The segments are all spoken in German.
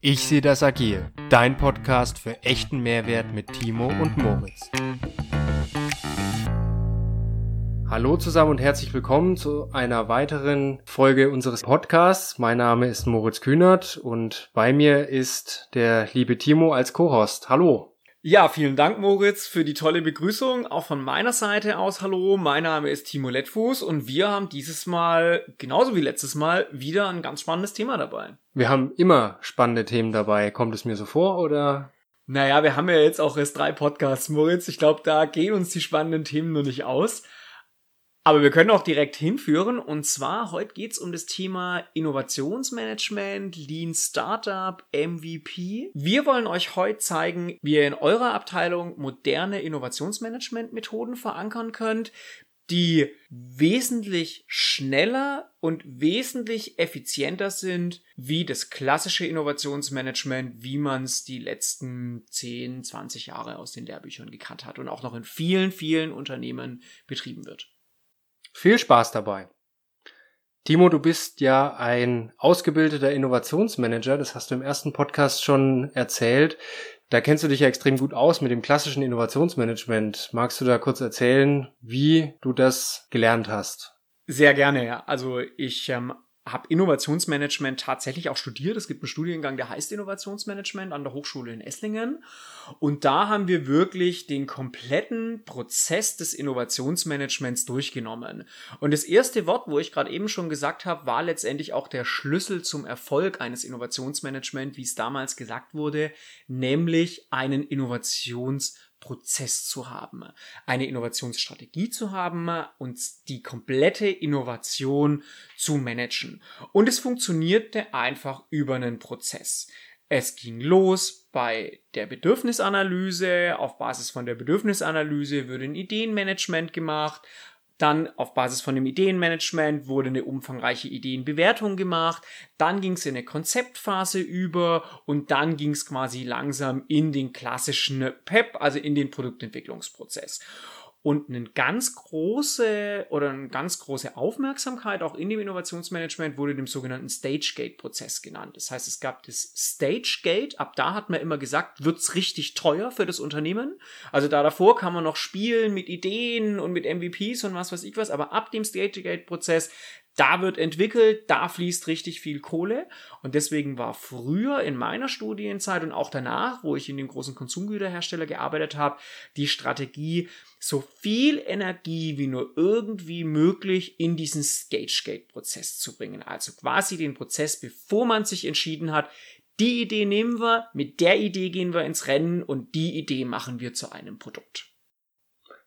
Ich sehe das agil, dein Podcast für echten Mehrwert mit Timo und Moritz. Hallo zusammen und herzlich willkommen zu einer weiteren Folge unseres Podcasts. Mein Name ist Moritz Kühnert und bei mir ist der liebe Timo als Co-Host. Hallo. Ja, vielen Dank, Moritz, für die tolle Begrüßung. Auch von meiner Seite aus Hallo. Mein Name ist Timo Lettfuß und wir haben dieses Mal, genauso wie letztes Mal, wieder ein ganz spannendes Thema dabei. Wir haben immer spannende Themen dabei. Kommt es mir so vor oder? Naja, wir haben ja jetzt auch erst drei Podcasts, Moritz. Ich glaube, da gehen uns die spannenden Themen nur nicht aus. Aber wir können auch direkt hinführen. Und zwar, heute geht's um das Thema Innovationsmanagement, Lean Startup, MVP. Wir wollen euch heute zeigen, wie ihr in eurer Abteilung moderne Innovationsmanagement-Methoden verankern könnt, die wesentlich schneller und wesentlich effizienter sind wie das klassische Innovationsmanagement, wie man es die letzten 10, 20 Jahre aus den Lehrbüchern gekannt hat und auch noch in vielen, vielen Unternehmen betrieben wird. Viel Spaß dabei. Timo, du bist ja ein ausgebildeter Innovationsmanager, das hast du im ersten Podcast schon erzählt. Da kennst du dich ja extrem gut aus mit dem klassischen Innovationsmanagement. Magst du da kurz erzählen, wie du das gelernt hast? Sehr gerne, ja. Also ich ähm, habe Innovationsmanagement tatsächlich auch studiert. Es gibt einen Studiengang, der heißt Innovationsmanagement an der Hochschule in Esslingen. Und da haben wir wirklich den kompletten Prozess des Innovationsmanagements durchgenommen. Und das erste Wort, wo ich gerade eben schon gesagt habe, war letztendlich auch der Schlüssel zum Erfolg eines Innovationsmanagements, wie es damals gesagt wurde, nämlich einen Innovations Prozess zu haben, eine Innovationsstrategie zu haben und die komplette Innovation zu managen. Und es funktionierte einfach über einen Prozess. Es ging los bei der Bedürfnisanalyse. Auf Basis von der Bedürfnisanalyse würde ein Ideenmanagement gemacht. Dann auf Basis von dem Ideenmanagement wurde eine umfangreiche Ideenbewertung gemacht. Dann ging es in eine Konzeptphase über und dann ging es quasi langsam in den klassischen PEP, also in den Produktentwicklungsprozess. Und eine ganz große oder eine ganz große Aufmerksamkeit auch in dem Innovationsmanagement wurde dem sogenannten Stage-Gate-Prozess genannt. Das heißt, es gab das Stage-Gate. Ab da hat man immer gesagt, wird's richtig teuer für das Unternehmen. Also da davor kann man noch spielen mit Ideen und mit MVPs und was weiß ich was. Aber ab dem Stage-Gate-Prozess da wird entwickelt, da fließt richtig viel Kohle. Und deswegen war früher in meiner Studienzeit und auch danach, wo ich in dem großen Konsumgüterhersteller gearbeitet habe, die Strategie, so viel Energie wie nur irgendwie möglich in diesen Stage-Gate-Prozess zu bringen. Also quasi den Prozess, bevor man sich entschieden hat, die Idee nehmen wir, mit der Idee gehen wir ins Rennen und die Idee machen wir zu einem Produkt.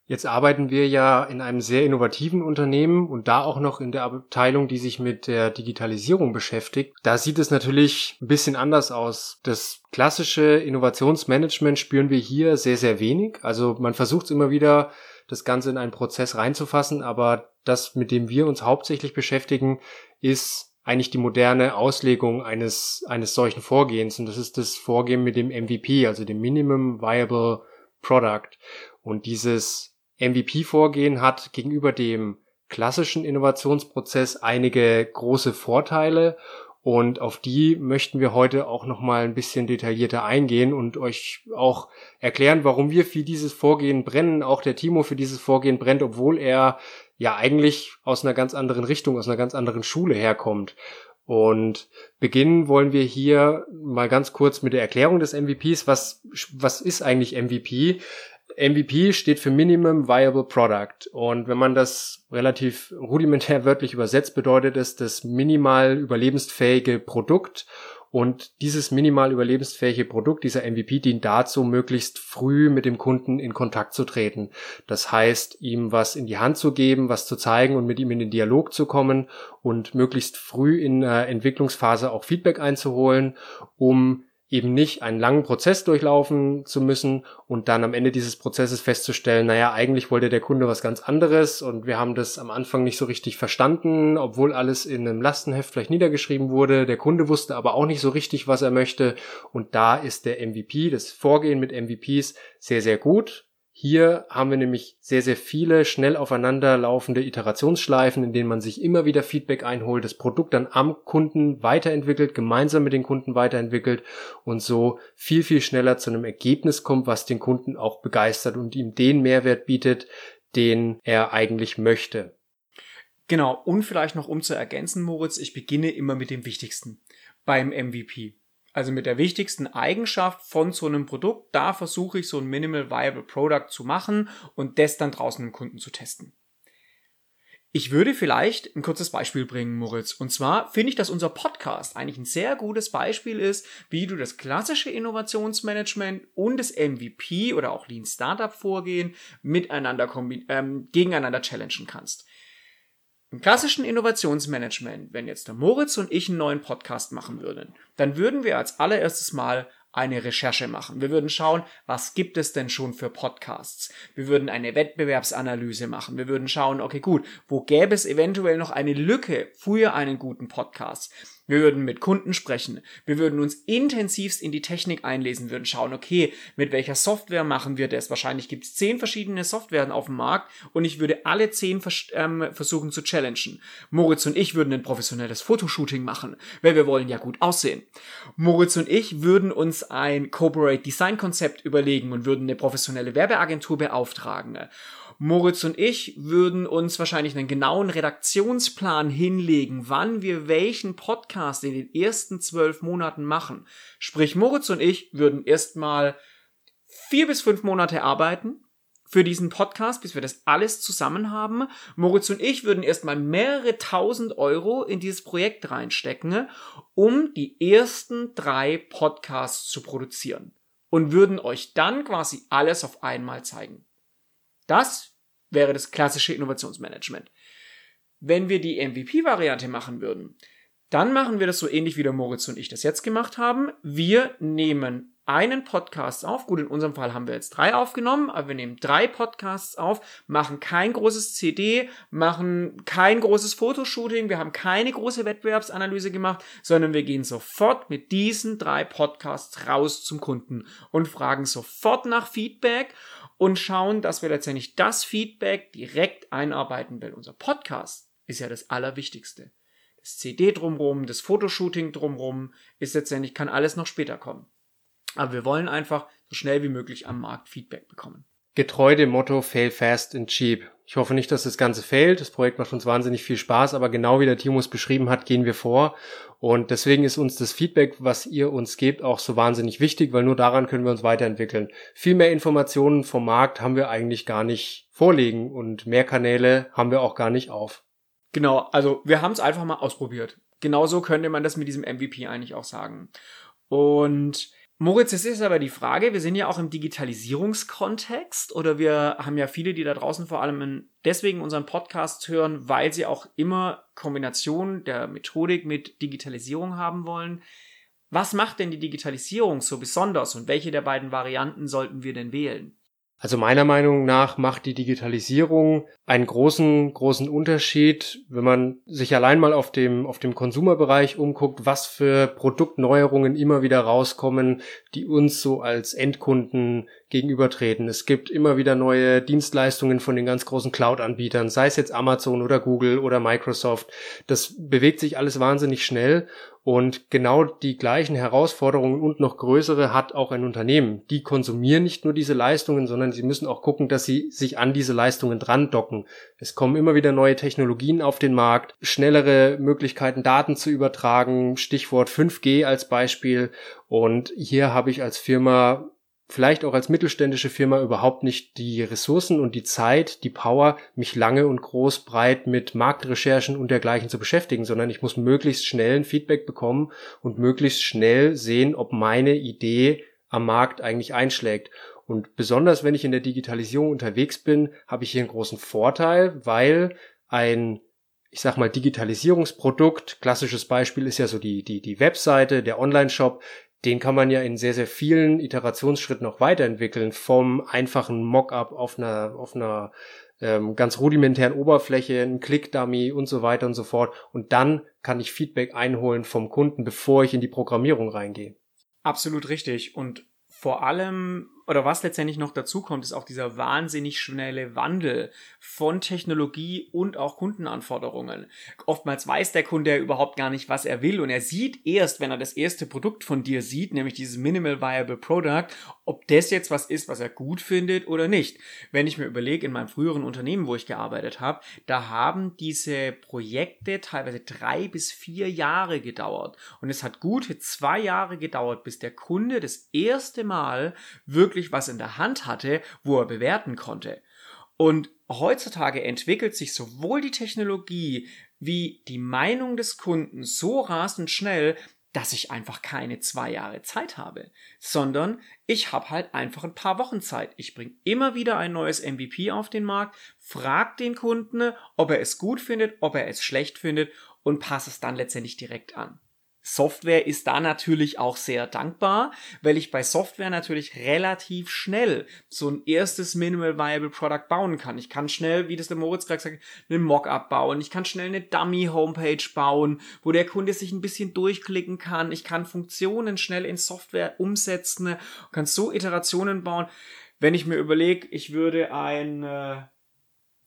Jetzt arbeiten wir ja in einem sehr innovativen Unternehmen und da auch noch in der Abteilung, die sich mit der Digitalisierung beschäftigt. Da sieht es natürlich ein bisschen anders aus. Das klassische Innovationsmanagement spüren wir hier sehr, sehr wenig. Also man versucht es immer wieder, das Ganze in einen Prozess reinzufassen, aber das, mit dem wir uns hauptsächlich beschäftigen, ist eigentlich die moderne Auslegung eines, eines solchen Vorgehens. Und das ist das Vorgehen mit dem MVP, also dem Minimum Viable Product. Und dieses MVP-Vorgehen hat gegenüber dem klassischen Innovationsprozess einige große Vorteile und auf die möchten wir heute auch noch mal ein bisschen detaillierter eingehen und euch auch erklären, warum wir für dieses Vorgehen brennen, auch der Timo für dieses Vorgehen brennt, obwohl er ja eigentlich aus einer ganz anderen Richtung, aus einer ganz anderen Schule herkommt. Und beginnen wollen wir hier mal ganz kurz mit der Erklärung des MVPs. Was, was ist eigentlich MVP? MVP steht für Minimum Viable Product. Und wenn man das relativ rudimentär wörtlich übersetzt, bedeutet es das minimal überlebensfähige Produkt. Und dieses minimal überlebensfähige Produkt, dieser MVP, dient dazu, möglichst früh mit dem Kunden in Kontakt zu treten. Das heißt, ihm was in die Hand zu geben, was zu zeigen und mit ihm in den Dialog zu kommen und möglichst früh in der Entwicklungsphase auch Feedback einzuholen, um eben nicht einen langen Prozess durchlaufen zu müssen und dann am Ende dieses Prozesses festzustellen, naja, eigentlich wollte der Kunde was ganz anderes und wir haben das am Anfang nicht so richtig verstanden, obwohl alles in einem Lastenheft vielleicht niedergeschrieben wurde. Der Kunde wusste aber auch nicht so richtig, was er möchte und da ist der MVP, das Vorgehen mit MVPs sehr, sehr gut. Hier haben wir nämlich sehr, sehr viele schnell aufeinander laufende Iterationsschleifen, in denen man sich immer wieder Feedback einholt, das Produkt dann am Kunden weiterentwickelt, gemeinsam mit den Kunden weiterentwickelt und so viel, viel schneller zu einem Ergebnis kommt, was den Kunden auch begeistert und ihm den Mehrwert bietet, den er eigentlich möchte. Genau, und vielleicht noch um zu ergänzen, Moritz, ich beginne immer mit dem Wichtigsten beim MVP. Also mit der wichtigsten Eigenschaft von so einem Produkt, da versuche ich so ein Minimal Viable Product zu machen und das dann draußen im Kunden zu testen. Ich würde vielleicht ein kurzes Beispiel bringen, Moritz. Und zwar finde ich, dass unser Podcast eigentlich ein sehr gutes Beispiel ist, wie du das klassische Innovationsmanagement und das MVP oder auch Lean Startup Vorgehen miteinander ähm, gegeneinander challengen kannst. Im klassischen Innovationsmanagement, wenn jetzt der Moritz und ich einen neuen Podcast machen würden, dann würden wir als allererstes mal eine Recherche machen. Wir würden schauen, was gibt es denn schon für Podcasts? Wir würden eine Wettbewerbsanalyse machen. Wir würden schauen, okay, gut, wo gäbe es eventuell noch eine Lücke für einen guten Podcast? Wir würden mit Kunden sprechen. Wir würden uns intensivst in die Technik einlesen, würden schauen, okay, mit welcher Software machen wir das? Wahrscheinlich gibt es zehn verschiedene Softwaren auf dem Markt und ich würde alle zehn vers ähm, versuchen zu challengen. Moritz und ich würden ein professionelles Fotoshooting machen, weil wir wollen ja gut aussehen. Moritz und ich würden uns ein Corporate Design Konzept überlegen und würden eine professionelle Werbeagentur beauftragen. Moritz und ich würden uns wahrscheinlich einen genauen Redaktionsplan hinlegen, wann wir welchen Podcast in den ersten zwölf Monaten machen. Sprich, Moritz und ich würden erstmal vier bis fünf Monate arbeiten für diesen Podcast, bis wir das alles zusammen haben. Moritz und ich würden erstmal mehrere tausend Euro in dieses Projekt reinstecken, um die ersten drei Podcasts zu produzieren. Und würden euch dann quasi alles auf einmal zeigen. Das wäre das klassische Innovationsmanagement. Wenn wir die MVP-Variante machen würden, dann machen wir das so ähnlich wie der Moritz und ich das jetzt gemacht haben. Wir nehmen einen Podcast auf. Gut, in unserem Fall haben wir jetzt drei aufgenommen, aber wir nehmen drei Podcasts auf, machen kein großes CD, machen kein großes Fotoshooting, wir haben keine große Wettbewerbsanalyse gemacht, sondern wir gehen sofort mit diesen drei Podcasts raus zum Kunden und fragen sofort nach Feedback und schauen, dass wir letztendlich das Feedback direkt einarbeiten, weil unser Podcast ist ja das Allerwichtigste. Das CD drumrum, das Fotoshooting drumrum ist letztendlich, kann alles noch später kommen. Aber wir wollen einfach so schnell wie möglich am Markt Feedback bekommen. Getreu dem Motto Fail fast and cheap. Ich hoffe nicht, dass das Ganze fehlt. Das Projekt macht uns wahnsinnig viel Spaß, aber genau wie der Timo es beschrieben hat, gehen wir vor. Und deswegen ist uns das Feedback, was ihr uns gebt, auch so wahnsinnig wichtig, weil nur daran können wir uns weiterentwickeln. Viel mehr Informationen vom Markt haben wir eigentlich gar nicht vorlegen und mehr Kanäle haben wir auch gar nicht auf. Genau, also wir haben es einfach mal ausprobiert. Genauso könnte man das mit diesem MVP eigentlich auch sagen. Und Moritz, es ist aber die Frage, wir sind ja auch im Digitalisierungskontext oder wir haben ja viele, die da draußen vor allem deswegen unseren Podcast hören, weil sie auch immer Kombination der Methodik mit Digitalisierung haben wollen. Was macht denn die Digitalisierung so besonders und welche der beiden Varianten sollten wir denn wählen? Also meiner Meinung nach macht die Digitalisierung einen großen, großen Unterschied, wenn man sich allein mal auf dem, auf dem Konsumerbereich umguckt, was für Produktneuerungen immer wieder rauskommen, die uns so als Endkunden gegenübertreten. Es gibt immer wieder neue Dienstleistungen von den ganz großen Cloud-Anbietern, sei es jetzt Amazon oder Google oder Microsoft. Das bewegt sich alles wahnsinnig schnell und genau die gleichen Herausforderungen und noch größere hat auch ein Unternehmen. Die konsumieren nicht nur diese Leistungen, sondern sie müssen auch gucken, dass sie sich an diese Leistungen dran docken. Es kommen immer wieder neue Technologien auf den Markt, schnellere Möglichkeiten, Daten zu übertragen, Stichwort 5G als Beispiel. Und hier habe ich als Firma vielleicht auch als mittelständische Firma überhaupt nicht die Ressourcen und die Zeit, die Power, mich lange und groß breit mit Marktrecherchen und dergleichen zu beschäftigen, sondern ich muss möglichst schnell ein Feedback bekommen und möglichst schnell sehen, ob meine Idee am Markt eigentlich einschlägt. Und besonders wenn ich in der Digitalisierung unterwegs bin, habe ich hier einen großen Vorteil, weil ein ich sag mal, Digitalisierungsprodukt, klassisches Beispiel ist ja so die, die, die Webseite, der Online-Shop, den kann man ja in sehr, sehr vielen Iterationsschritten noch weiterentwickeln, vom einfachen Mockup auf einer, auf einer ähm, ganz rudimentären Oberfläche, ein Click-Dummy und so weiter und so fort. Und dann kann ich Feedback einholen vom Kunden, bevor ich in die Programmierung reingehe. Absolut richtig. Und vor allem oder was letztendlich noch dazu kommt, ist auch dieser wahnsinnig schnelle Wandel von Technologie und auch Kundenanforderungen. Oftmals weiß der Kunde ja überhaupt gar nicht, was er will und er sieht erst, wenn er das erste Produkt von dir sieht, nämlich dieses Minimal Viable Product, ob das jetzt was ist, was er gut findet oder nicht. Wenn ich mir überlege, in meinem früheren Unternehmen, wo ich gearbeitet habe, da haben diese Projekte teilweise drei bis vier Jahre gedauert und es hat gute zwei Jahre gedauert, bis der Kunde das erste Mal wirklich wirklich was in der Hand hatte, wo er bewerten konnte. Und heutzutage entwickelt sich sowohl die Technologie wie die Meinung des Kunden so rasend schnell, dass ich einfach keine zwei Jahre Zeit habe, sondern ich habe halt einfach ein paar Wochen Zeit. Ich bringe immer wieder ein neues MVP auf den Markt, frag den Kunden, ob er es gut findet, ob er es schlecht findet und passe es dann letztendlich direkt an. Software ist da natürlich auch sehr dankbar, weil ich bei Software natürlich relativ schnell so ein erstes Minimal Viable Product bauen kann. Ich kann schnell, wie das der Moritz gerade gesagt hat, einen Mockup bauen. Ich kann schnell eine Dummy Homepage bauen, wo der Kunde sich ein bisschen durchklicken kann. Ich kann Funktionen schnell in Software umsetzen, kann so Iterationen bauen. Wenn ich mir überlege, ich würde ein äh,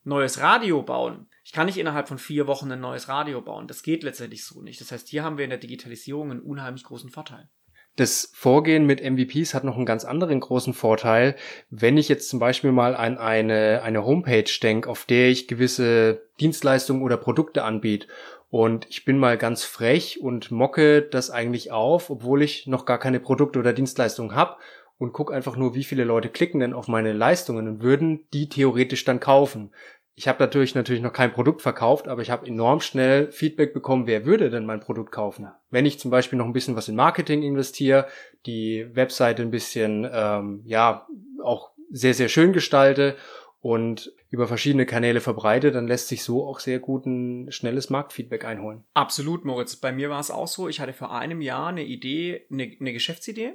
neues Radio bauen. Ich kann nicht innerhalb von vier Wochen ein neues Radio bauen. Das geht letztendlich so nicht. Das heißt, hier haben wir in der Digitalisierung einen unheimlich großen Vorteil. Das Vorgehen mit MVPs hat noch einen ganz anderen großen Vorteil. Wenn ich jetzt zum Beispiel mal an eine, eine Homepage denke, auf der ich gewisse Dienstleistungen oder Produkte anbiete und ich bin mal ganz frech und mocke das eigentlich auf, obwohl ich noch gar keine Produkte oder Dienstleistungen habe und gucke einfach nur, wie viele Leute klicken denn auf meine Leistungen und würden die theoretisch dann kaufen. Ich habe natürlich natürlich noch kein Produkt verkauft, aber ich habe enorm schnell Feedback bekommen, wer würde denn mein Produkt kaufen. Wenn ich zum Beispiel noch ein bisschen was in Marketing investiere, die Webseite ein bisschen ähm, ja auch sehr sehr schön gestalte und über verschiedene Kanäle verbreite, dann lässt sich so auch sehr gut ein schnelles Marktfeedback einholen. Absolut, Moritz. Bei mir war es auch so. Ich hatte vor einem Jahr eine Idee, eine, eine Geschäftsidee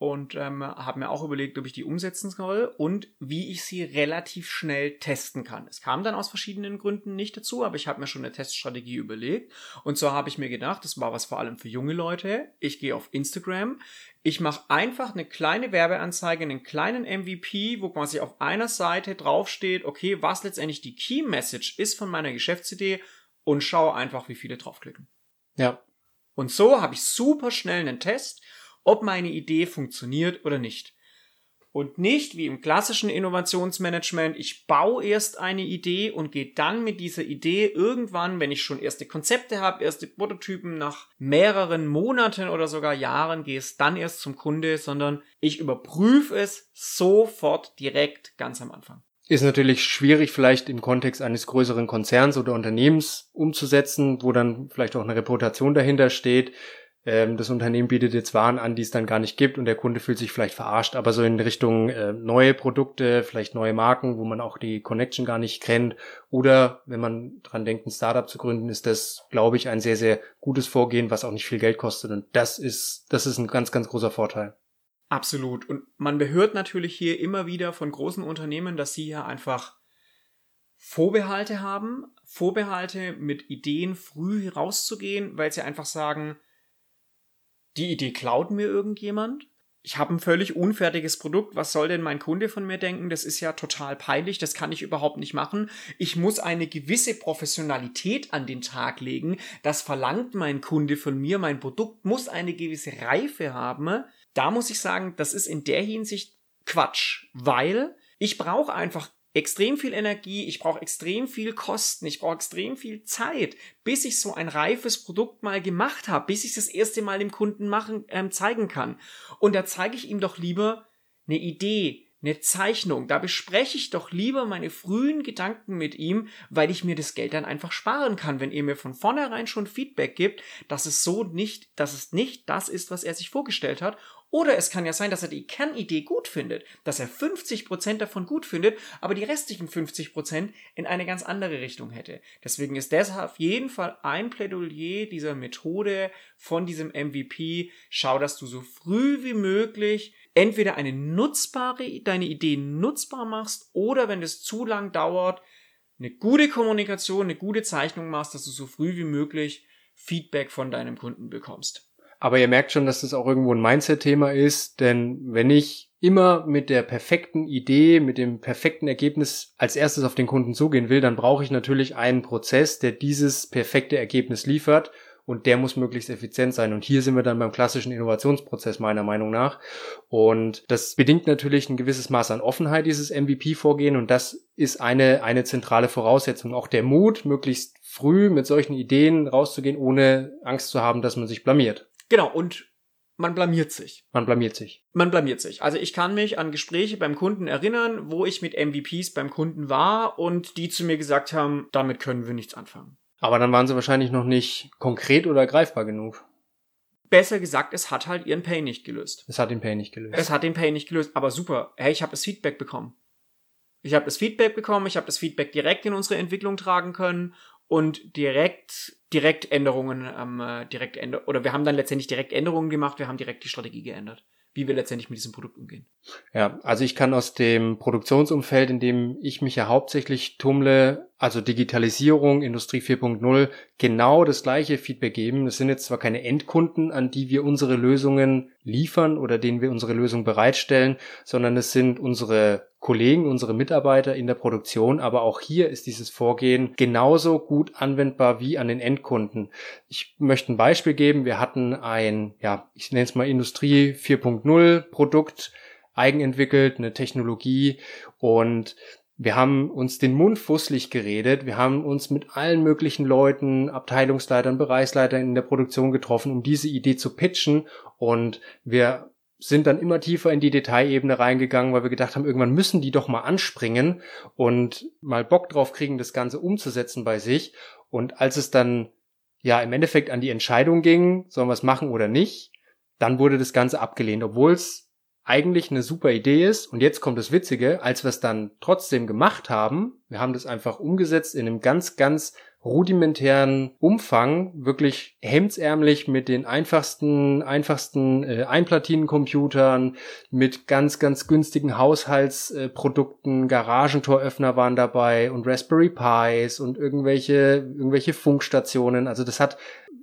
und ähm, habe mir auch überlegt, ob ich die umsetzen soll und wie ich sie relativ schnell testen kann. Es kam dann aus verschiedenen Gründen nicht dazu, aber ich habe mir schon eine Teststrategie überlegt. Und so habe ich mir gedacht, das war was vor allem für junge Leute. Ich gehe auf Instagram, ich mache einfach eine kleine Werbeanzeige, einen kleinen MVP, wo quasi auf einer Seite draufsteht, okay, was letztendlich die Key Message ist von meiner Geschäftsidee und schaue einfach, wie viele draufklicken. Ja. Und so habe ich super schnell einen Test ob meine Idee funktioniert oder nicht. Und nicht wie im klassischen Innovationsmanagement, ich baue erst eine Idee und gehe dann mit dieser Idee irgendwann, wenn ich schon erste Konzepte habe, erste Prototypen, nach mehreren Monaten oder sogar Jahren gehe es dann erst zum Kunde, sondern ich überprüfe es sofort direkt ganz am Anfang. Ist natürlich schwierig, vielleicht im Kontext eines größeren Konzerns oder Unternehmens umzusetzen, wo dann vielleicht auch eine Reputation dahinter steht ähm, das Unternehmen bietet jetzt Waren an, die es dann gar nicht gibt und der Kunde fühlt sich vielleicht verarscht, aber so in Richtung äh, neue Produkte, vielleicht neue Marken, wo man auch die Connection gar nicht kennt oder wenn man dran denkt, ein Startup zu gründen, ist das, glaube ich, ein sehr, sehr gutes Vorgehen, was auch nicht viel Geld kostet und das ist, das ist ein ganz, ganz großer Vorteil. Absolut. Und man behört natürlich hier immer wieder von großen Unternehmen, dass sie ja einfach Vorbehalte haben, Vorbehalte mit Ideen früh rauszugehen, weil sie einfach sagen, die Idee klaut mir irgendjemand. Ich habe ein völlig unfertiges Produkt. Was soll denn mein Kunde von mir denken? Das ist ja total peinlich. Das kann ich überhaupt nicht machen. Ich muss eine gewisse Professionalität an den Tag legen. Das verlangt mein Kunde von mir. Mein Produkt muss eine gewisse Reife haben. Da muss ich sagen, das ist in der Hinsicht Quatsch, weil ich brauche einfach extrem viel Energie, ich brauche extrem viel Kosten, ich brauche extrem viel Zeit, bis ich so ein reifes Produkt mal gemacht habe, bis ich das erste Mal dem Kunden machen, ähm, zeigen kann. Und da zeige ich ihm doch lieber eine Idee, eine Zeichnung. Da bespreche ich doch lieber meine frühen Gedanken mit ihm, weil ich mir das Geld dann einfach sparen kann, wenn er mir von vornherein schon Feedback gibt, dass es so nicht, dass es nicht das ist, was er sich vorgestellt hat oder es kann ja sein, dass er die Kernidee gut findet, dass er 50% davon gut findet, aber die restlichen 50% in eine ganz andere Richtung hätte. Deswegen ist das auf jeden Fall ein Plädoyer dieser Methode von diesem MVP. Schau, dass du so früh wie möglich entweder eine nutzbare, deine Idee nutzbar machst oder wenn es zu lang dauert, eine gute Kommunikation, eine gute Zeichnung machst, dass du so früh wie möglich Feedback von deinem Kunden bekommst. Aber ihr merkt schon, dass das auch irgendwo ein Mindset-Thema ist, denn wenn ich immer mit der perfekten Idee, mit dem perfekten Ergebnis als erstes auf den Kunden zugehen will, dann brauche ich natürlich einen Prozess, der dieses perfekte Ergebnis liefert und der muss möglichst effizient sein. Und hier sind wir dann beim klassischen Innovationsprozess meiner Meinung nach. Und das bedingt natürlich ein gewisses Maß an Offenheit, dieses MVP-Vorgehen. Und das ist eine, eine zentrale Voraussetzung. Auch der Mut, möglichst früh mit solchen Ideen rauszugehen, ohne Angst zu haben, dass man sich blamiert. Genau. Und man blamiert sich. Man blamiert sich. Man blamiert sich. Also ich kann mich an Gespräche beim Kunden erinnern, wo ich mit MVPs beim Kunden war und die zu mir gesagt haben, damit können wir nichts anfangen. Aber dann waren sie wahrscheinlich noch nicht konkret oder greifbar genug. Besser gesagt, es hat halt ihren Pain nicht gelöst. Es hat den Pain nicht gelöst. Es hat den Pain nicht gelöst, aber super. Hey, ich habe das Feedback bekommen. Ich habe das Feedback bekommen, ich habe das Feedback direkt in unsere Entwicklung tragen können und direkt direkt Änderungen ähm, äh, direkt änder oder wir haben dann letztendlich direkt Änderungen gemacht, wir haben direkt die Strategie geändert wie wir letztendlich mit diesem Produkt umgehen. Ja, also ich kann aus dem Produktionsumfeld, in dem ich mich ja hauptsächlich tummle, also Digitalisierung, Industrie 4.0, genau das gleiche Feedback geben. Es sind jetzt zwar keine Endkunden, an die wir unsere Lösungen liefern oder denen wir unsere Lösung bereitstellen, sondern es sind unsere Kollegen, unsere Mitarbeiter in der Produktion, aber auch hier ist dieses Vorgehen genauso gut anwendbar wie an den Endkunden. Ich möchte ein Beispiel geben. Wir hatten ein, ja, ich nenne es mal Industrie 4.0 Produkt eigenentwickelt, eine Technologie und wir haben uns den Mund fusselig geredet. Wir haben uns mit allen möglichen Leuten, Abteilungsleitern, Bereichsleitern in der Produktion getroffen, um diese Idee zu pitchen. Und wir sind dann immer tiefer in die Detailebene reingegangen, weil wir gedacht haben, irgendwann müssen die doch mal anspringen und mal Bock drauf kriegen, das Ganze umzusetzen bei sich. Und als es dann ja im Endeffekt an die Entscheidung ging, sollen wir es machen oder nicht, dann wurde das Ganze abgelehnt, obwohl es eigentlich eine super Idee ist. Und jetzt kommt das Witzige, als wir es dann trotzdem gemacht haben, wir haben das einfach umgesetzt in einem ganz, ganz rudimentären Umfang, wirklich hemdsärmlich mit den einfachsten, einfachsten äh, Einplatinencomputern, mit ganz, ganz günstigen Haushaltsprodukten, Garagentoröffner waren dabei und Raspberry Pis und irgendwelche, irgendwelche Funkstationen. Also das hat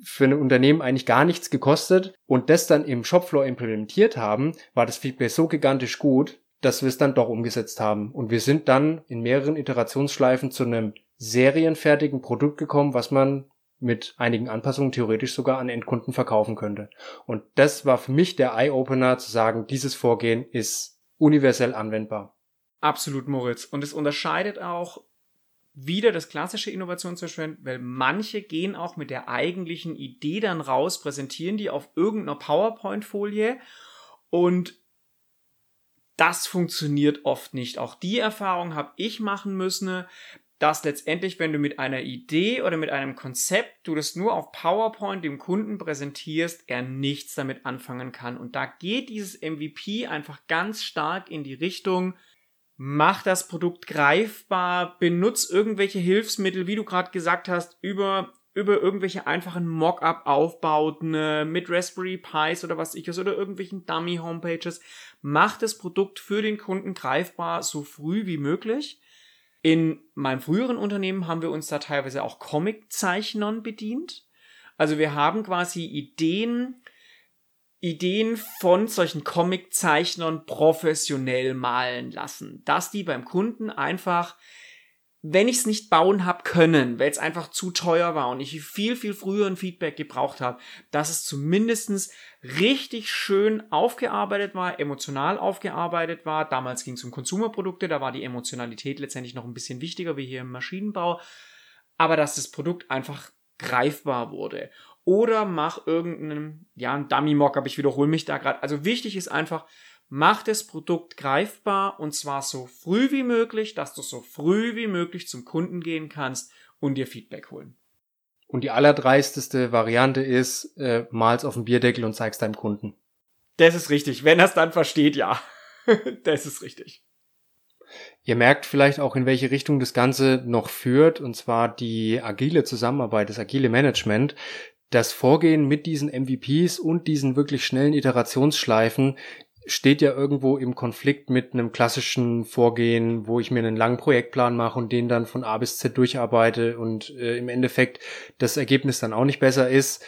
für ein Unternehmen eigentlich gar nichts gekostet und das dann im Shopfloor implementiert haben, war das Feedback so gigantisch gut, dass wir es dann doch umgesetzt haben. Und wir sind dann in mehreren Iterationsschleifen zu einem serienfertigen Produkt gekommen, was man mit einigen Anpassungen theoretisch sogar an Endkunden verkaufen könnte. Und das war für mich der Eye-Opener zu sagen, dieses Vorgehen ist universell anwendbar. Absolut, Moritz. Und es unterscheidet auch wieder das klassische Innovationsmanagement, weil manche gehen auch mit der eigentlichen Idee dann raus, präsentieren die auf irgendeiner PowerPoint-Folie und das funktioniert oft nicht. Auch die Erfahrung habe ich machen müssen dass letztendlich, wenn du mit einer Idee oder mit einem Konzept, du das nur auf PowerPoint dem Kunden präsentierst, er nichts damit anfangen kann. Und da geht dieses MVP einfach ganz stark in die Richtung, mach das Produkt greifbar, benutz irgendwelche Hilfsmittel, wie du gerade gesagt hast, über über irgendwelche einfachen Mockup-Aufbauten äh, mit Raspberry Pis oder was ich es oder irgendwelchen Dummy-Homepages. Mach das Produkt für den Kunden greifbar so früh wie möglich in meinem früheren Unternehmen haben wir uns da teilweise auch Comiczeichnern bedient. Also wir haben quasi Ideen, Ideen von solchen Comiczeichnern professionell malen lassen, dass die beim Kunden einfach wenn ich es nicht bauen habe können, weil es einfach zu teuer war und ich viel, viel früher ein Feedback gebraucht habe, dass es zumindestens richtig schön aufgearbeitet war, emotional aufgearbeitet war. Damals ging es um Konsumerprodukte, da war die Emotionalität letztendlich noch ein bisschen wichtiger wie hier im Maschinenbau. Aber dass das Produkt einfach greifbar wurde. Oder mach irgendeinen, ja, ein Dummy-Mock, aber ich wiederhole mich da gerade. Also wichtig ist einfach, Mach das Produkt greifbar und zwar so früh wie möglich, dass du so früh wie möglich zum Kunden gehen kannst und dir Feedback holen. Und die allerdreisteste Variante ist, äh, mal's auf den Bierdeckel und zeig's deinem Kunden. Das ist richtig. Wenn er es dann versteht, ja. das ist richtig. Ihr merkt vielleicht auch, in welche Richtung das Ganze noch führt, und zwar die agile Zusammenarbeit, das agile Management. Das Vorgehen mit diesen MVPs und diesen wirklich schnellen Iterationsschleifen steht ja irgendwo im Konflikt mit einem klassischen Vorgehen, wo ich mir einen langen Projektplan mache und den dann von A bis Z durcharbeite und äh, im Endeffekt das Ergebnis dann auch nicht besser ist.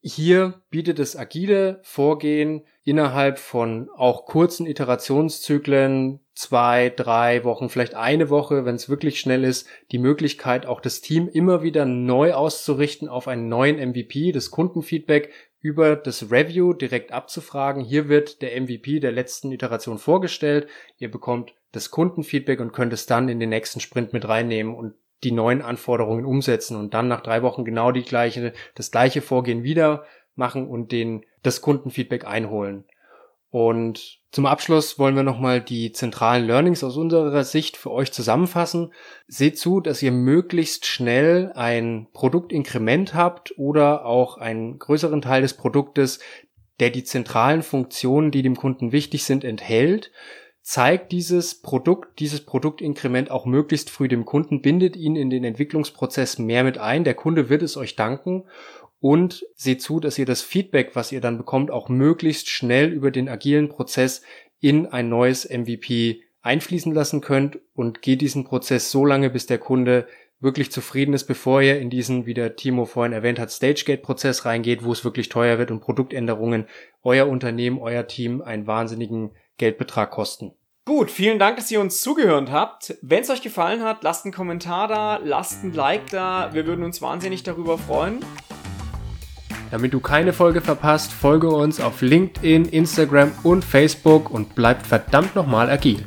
Hier bietet das agile Vorgehen innerhalb von auch kurzen Iterationszyklen, zwei, drei Wochen, vielleicht eine Woche, wenn es wirklich schnell ist, die Möglichkeit, auch das Team immer wieder neu auszurichten auf einen neuen MVP, das Kundenfeedback über das Review direkt abzufragen. Hier wird der MVP der letzten Iteration vorgestellt. Ihr bekommt das Kundenfeedback und könnt es dann in den nächsten Sprint mit reinnehmen und die neuen Anforderungen umsetzen und dann nach drei Wochen genau die gleiche, das gleiche Vorgehen wieder machen und den, das Kundenfeedback einholen. Und zum Abschluss wollen wir nochmal die zentralen Learnings aus unserer Sicht für euch zusammenfassen. Seht zu, dass ihr möglichst schnell ein Produktinkrement habt oder auch einen größeren Teil des Produktes, der die zentralen Funktionen, die dem Kunden wichtig sind, enthält zeigt dieses Produkt, dieses Produktinkrement auch möglichst früh dem Kunden, bindet ihn in den Entwicklungsprozess mehr mit ein. Der Kunde wird es euch danken und seht zu, dass ihr das Feedback, was ihr dann bekommt, auch möglichst schnell über den agilen Prozess in ein neues MVP einfließen lassen könnt und geht diesen Prozess so lange, bis der Kunde wirklich zufrieden ist, bevor ihr in diesen, wie der Timo vorhin erwähnt hat, Stagegate-Prozess reingeht, wo es wirklich teuer wird und Produktänderungen euer Unternehmen, euer Team einen wahnsinnigen Geldbetrag kosten. Gut, vielen Dank, dass ihr uns zugehört habt. Wenn es euch gefallen hat, lasst einen Kommentar da, lasst ein Like da. Wir würden uns wahnsinnig darüber freuen. Damit du keine Folge verpasst, folge uns auf LinkedIn, Instagram und Facebook und bleibt verdammt nochmal agil.